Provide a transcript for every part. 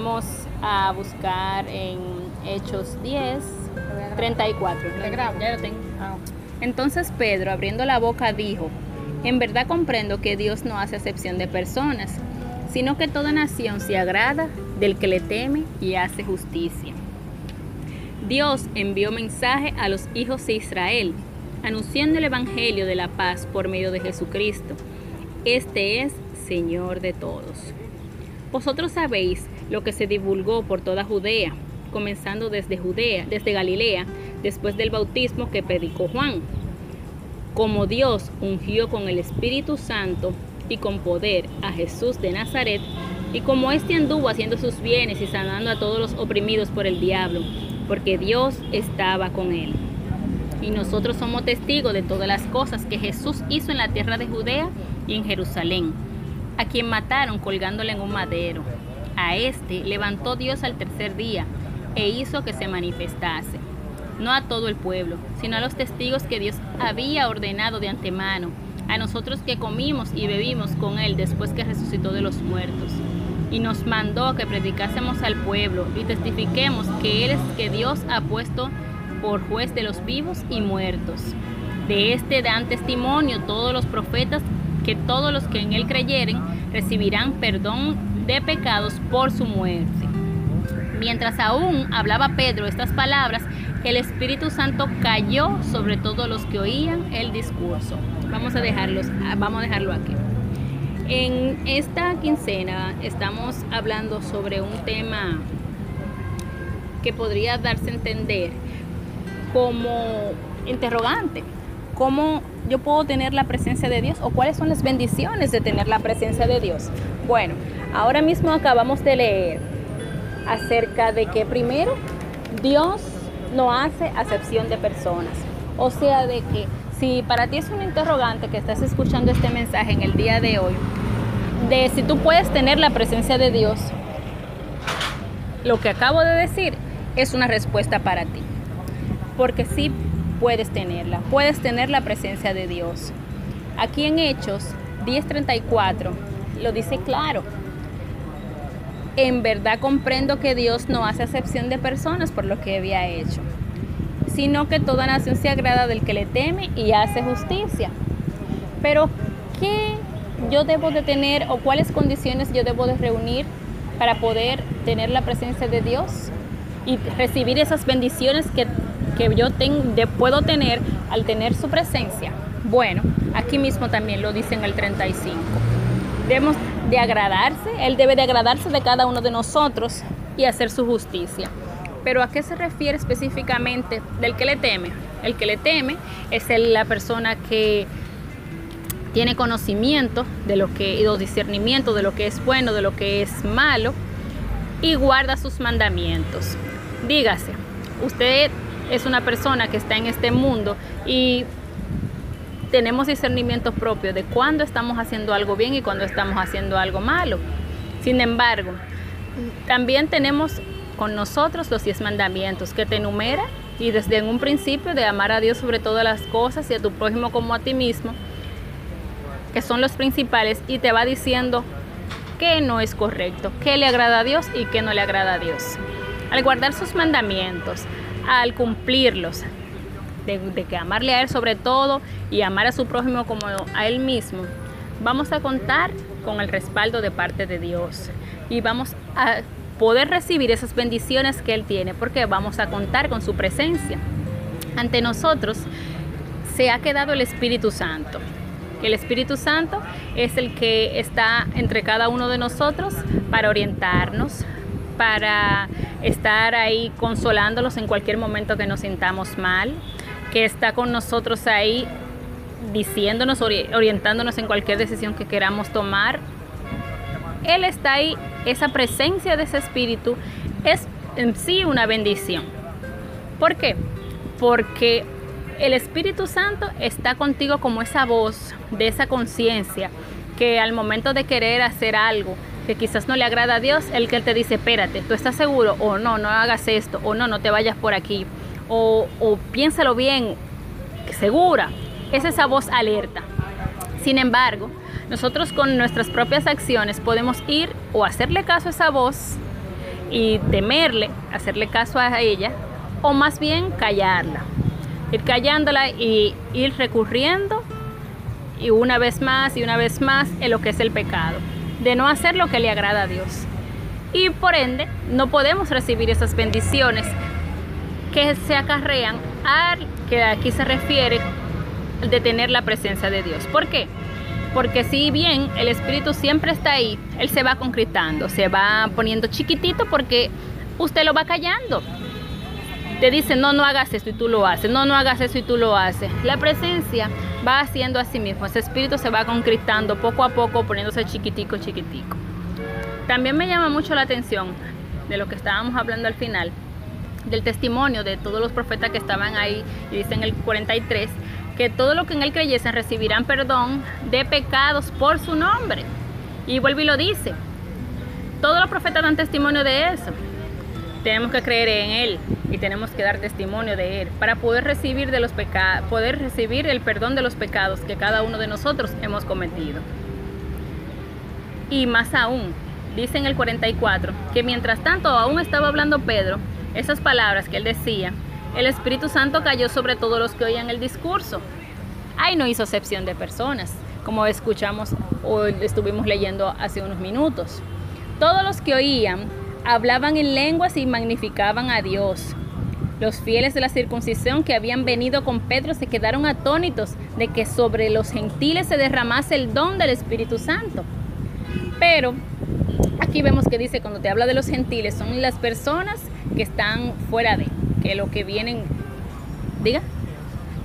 Vamos a buscar en Hechos 10, 34. Ya lo tengo. Ah, Entonces Pedro, abriendo la boca, dijo, en verdad comprendo que Dios no hace acepción de personas, sino que toda nación se agrada del que le teme y hace justicia. Dios envió mensaje a los hijos de Israel, anunciando el Evangelio de la paz por medio de Jesucristo. Este es Señor de todos. Vosotros sabéis lo que se divulgó por toda Judea, comenzando desde Judea, desde Galilea, después del bautismo que predicó Juan. Como Dios ungió con el Espíritu Santo y con poder a Jesús de Nazaret, y como éste anduvo haciendo sus bienes y sanando a todos los oprimidos por el diablo, porque Dios estaba con él. Y nosotros somos testigos de todas las cosas que Jesús hizo en la tierra de Judea y en Jerusalén, a quien mataron colgándole en un madero. A este levantó Dios al tercer día e hizo que se manifestase, no a todo el pueblo, sino a los testigos que Dios había ordenado de antemano, a nosotros que comimos y bebimos con él después que resucitó de los muertos y nos mandó que predicásemos al pueblo y testifiquemos que Él es que Dios ha puesto por juez de los vivos y muertos. De este dan testimonio todos los profetas que todos los que en Él creyeren recibirán perdón de pecados por su muerte. Mientras aún hablaba Pedro estas palabras, el Espíritu Santo cayó sobre todos los que oían el discurso. Vamos a dejarlos, vamos a dejarlo aquí. En esta quincena estamos hablando sobre un tema que podría darse a entender como interrogante. ¿Cómo yo puedo tener la presencia de Dios o cuáles son las bendiciones de tener la presencia de Dios? Bueno, ahora mismo acabamos de leer acerca de que primero Dios no hace acepción de personas. O sea, de que si para ti es un interrogante que estás escuchando este mensaje en el día de hoy, de si tú puedes tener la presencia de Dios, lo que acabo de decir es una respuesta para ti. Porque sí puedes tenerla, puedes tener la presencia de Dios. Aquí en Hechos 10:34 lo dice claro. En verdad comprendo que Dios no hace acepción de personas por lo que había hecho sino que toda nación se agrada del que le teme y hace justicia. Pero, ¿qué yo debo de tener o cuáles condiciones yo debo de reunir para poder tener la presencia de Dios y recibir esas bendiciones que, yo puedo tener al tener su presencia? Bueno, aquí mismo también lo dice en el 35. Debemos de agradarse, Él debe de agradarse de cada uno de nosotros y hacer su justicia. Pero ¿a qué se refiere específicamente del que le teme? El que le teme es la persona que tiene conocimiento de lo que, de lo que es bueno, de lo que es malo, y guarda sus mandamientos. Dígase, usted es una persona que está en este mundo y tenemos discernimiento propio de cuándo estamos haciendo algo bien y cuándo estamos haciendo algo malo. Sin embargo, también tenemos con nosotros los diez mandamientos que te enumera y desde un principio de amar a Dios sobre todas las cosas y a tu prójimo como a ti mismo, que son los principales, y te va diciendo qué no es correcto, qué le agrada a Dios y qué no le agrada a Dios. Al guardar sus mandamientos, al cumplirlos, de, que amarle a Él sobre todo y amar a su prójimo como a Él mismo, vamos a contar con el respaldo de parte de Dios y vamos a poder recibir esas bendiciones que Él tiene, porque vamos a contar con su presencia. Ante nosotros se ha quedado el Espíritu Santo. El Espíritu Santo es el que está entre cada uno de nosotros para orientarnos, para estar ahí consolándolos en cualquier momento que nos sintamos mal, que está con nosotros ahí diciéndonos, orientándonos en cualquier decisión que queramos tomar. Él está ahí esa presencia de ese espíritu es en sí una bendición. ¿Por qué? Porque el Espíritu Santo está contigo como esa voz de esa conciencia que al momento de querer hacer algo que quizás no le agrada a Dios, el que él te dice, espérate, ¿tú estás seguro? O no, no hagas esto, o no, no te vayas por aquí, o, piénsalo bien, segura. Es esa voz alerta. Sin embargo, nosotros con nuestras propias acciones podemos ir o hacerle caso a esa voz y temerle, hacerle caso a ella, o más bien callarla. Ir callándola y ir recurriendo y una vez más y una vez más en lo que es el pecado, de no hacer lo que le agrada a Dios. Y por ende, no podemos recibir esas bendiciones que se acarrean al que aquí se refiere de tener la presencia de Dios. ¿Por qué? Porque si bien el Espíritu siempre está ahí, Él se va concretando, se va poniendo chiquitito porque usted lo va callando. Te dice, no, no hagas esto y tú lo haces, no, no hagas eso y tú lo haces. La presencia va haciendo a sí mismo, ese espíritu se va concretando poco a poco, poniéndose chiquitico, chiquitico. También me llama mucho la atención de lo que estábamos hablando al final, del testimonio de todos los profetas que estaban ahí, y dice en el 43, que todo lo que en él creyesen recibirán perdón de pecados por su nombre. Y vuelve y lo dice. Todos los profetas dan testimonio de eso. Tenemos que creer en él y tenemos que dar testimonio de él para poder recibir de los pecados, poder recibir el perdón de los pecados que cada uno de nosotros hemos cometido. Y más aún, dice en el 44 que mientras tanto aún estaba hablando Pedro, esas palabras que él decía, el Espíritu Santo cayó sobre todos los que oían el discurso. Ahí no hizo excepción de personas, como escuchamos o estuvimos leyendo hace unos minutos. Todos los que oían hablaban en lenguas y magnificaban a Dios. Los fieles de la circuncisión que habían venido con Pedro se quedaron atónitos de que sobre los gentiles se derramase el don del Espíritu Santo. Pero aquí vemos que dice, cuando te habla de los gentiles, son las personas que están fuera de, que lo que vienen, diga,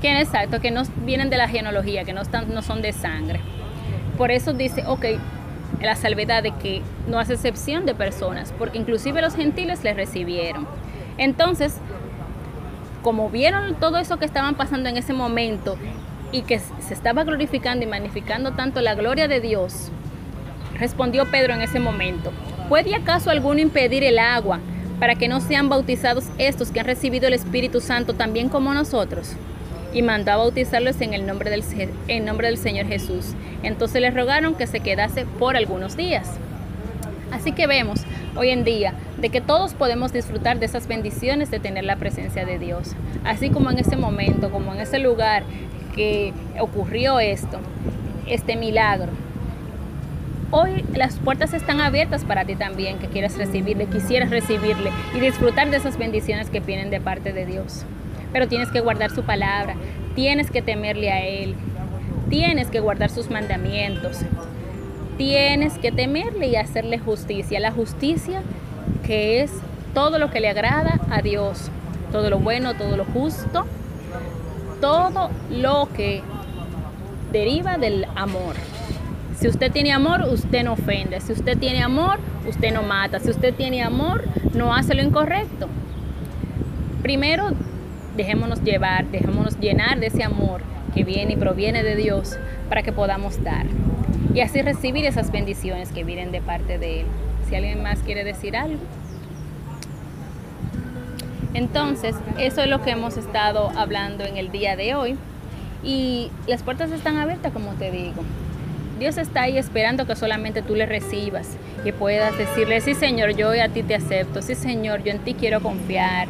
que exacto, que no vienen de la genealogía, que no, están, no son de sangre. Por eso dice, ok, la salvedad de que no hace excepción de personas, porque inclusive los gentiles le recibieron. Entonces, como vieron todo eso que estaban pasando en ese momento y que se estaba glorificando y magnificando tanto la gloria de Dios, respondió Pedro en ese momento, ¿puede acaso alguno impedir el agua para que no sean bautizados estos que han recibido el Espíritu Santo también como nosotros? Y mandó a bautizarlos en el nombre del, en nombre del Señor Jesús. Entonces les rogaron que se quedase por algunos días. Así que vemos hoy en día de que todos podemos disfrutar de esas bendiciones de tener la presencia de Dios. Así como en ese momento, como en ese lugar que ocurrió esto, este milagro, Hoy las puertas están abiertas para ti también, que quieras recibirle, quisieras recibirle y disfrutar de esas bendiciones que vienen de parte de Dios. Pero tienes que guardar su palabra, tienes que temerle a Él, tienes que guardar sus mandamientos, tienes que temerle y hacerle justicia. La justicia que es todo lo que le agrada a Dios, todo lo bueno, todo lo justo, todo lo que deriva del amor. Si usted tiene amor, usted no ofende. Si usted tiene amor, usted no mata. Si usted tiene amor, no hace lo incorrecto. Primero, dejémonos llevar, dejémonos llenar de ese amor que viene y proviene de Dios para que podamos dar. Y así recibir esas bendiciones que vienen de parte de Él. Si alguien más quiere decir algo. Entonces, eso es lo que hemos estado hablando en el día de hoy. Y las puertas están abiertas, como te digo. Dios está ahí esperando que solamente tú le recibas y puedas decirle, sí Señor, yo a ti te acepto, sí Señor, yo en ti quiero confiar,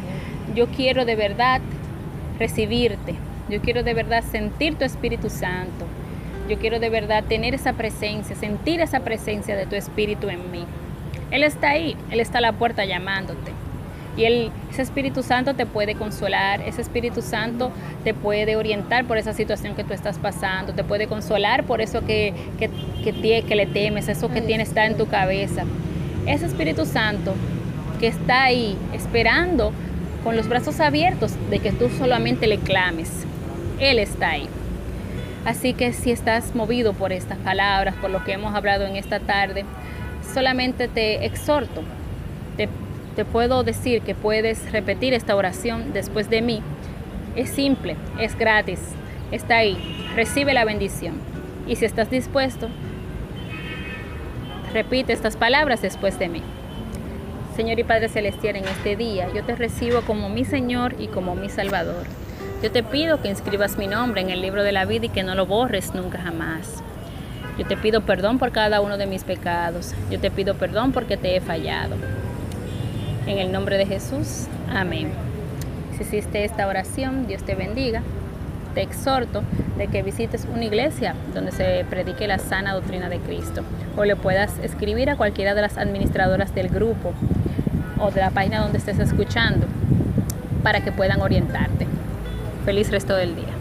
yo quiero de verdad recibirte, yo quiero de verdad sentir tu Espíritu Santo, yo quiero de verdad tener esa presencia, sentir esa presencia de tu Espíritu en mí. Él está ahí, Él está a la puerta llamándote. Y ese Espíritu Santo te puede consolar, ese Espíritu Santo te puede orientar por esa situación que tú estás pasando, te puede consolar por eso que, que, que, le temes, eso que tiene está en tu cabeza. Ese Espíritu Santo que está ahí esperando con los brazos abiertos de que tú solamente le clames. Él está ahí. Así que si estás movido por estas palabras, por lo que hemos hablado en esta tarde, solamente te exhorto, te te puedo decir que puedes repetir esta oración después de mí. Es simple, es gratis, está ahí, recibe la bendición. Y si estás dispuesto, repite estas palabras después de mí. Señor y Padre Celestial, en este día yo te recibo como mi Señor y como mi Salvador. Yo te pido que inscribas mi nombre en el libro de la vida y que no lo borres nunca jamás. Yo te pido perdón por cada uno de mis pecados. Yo te pido perdón porque te he fallado. En el nombre de Jesús, amén. Si hiciste esta oración, Dios te bendiga. Te exhorto de que visites una iglesia donde se predique la sana doctrina de Cristo o le puedas escribir a cualquiera de las administradoras del grupo de la página donde estés escuchando para que puedan orientarte. Feliz resto del día.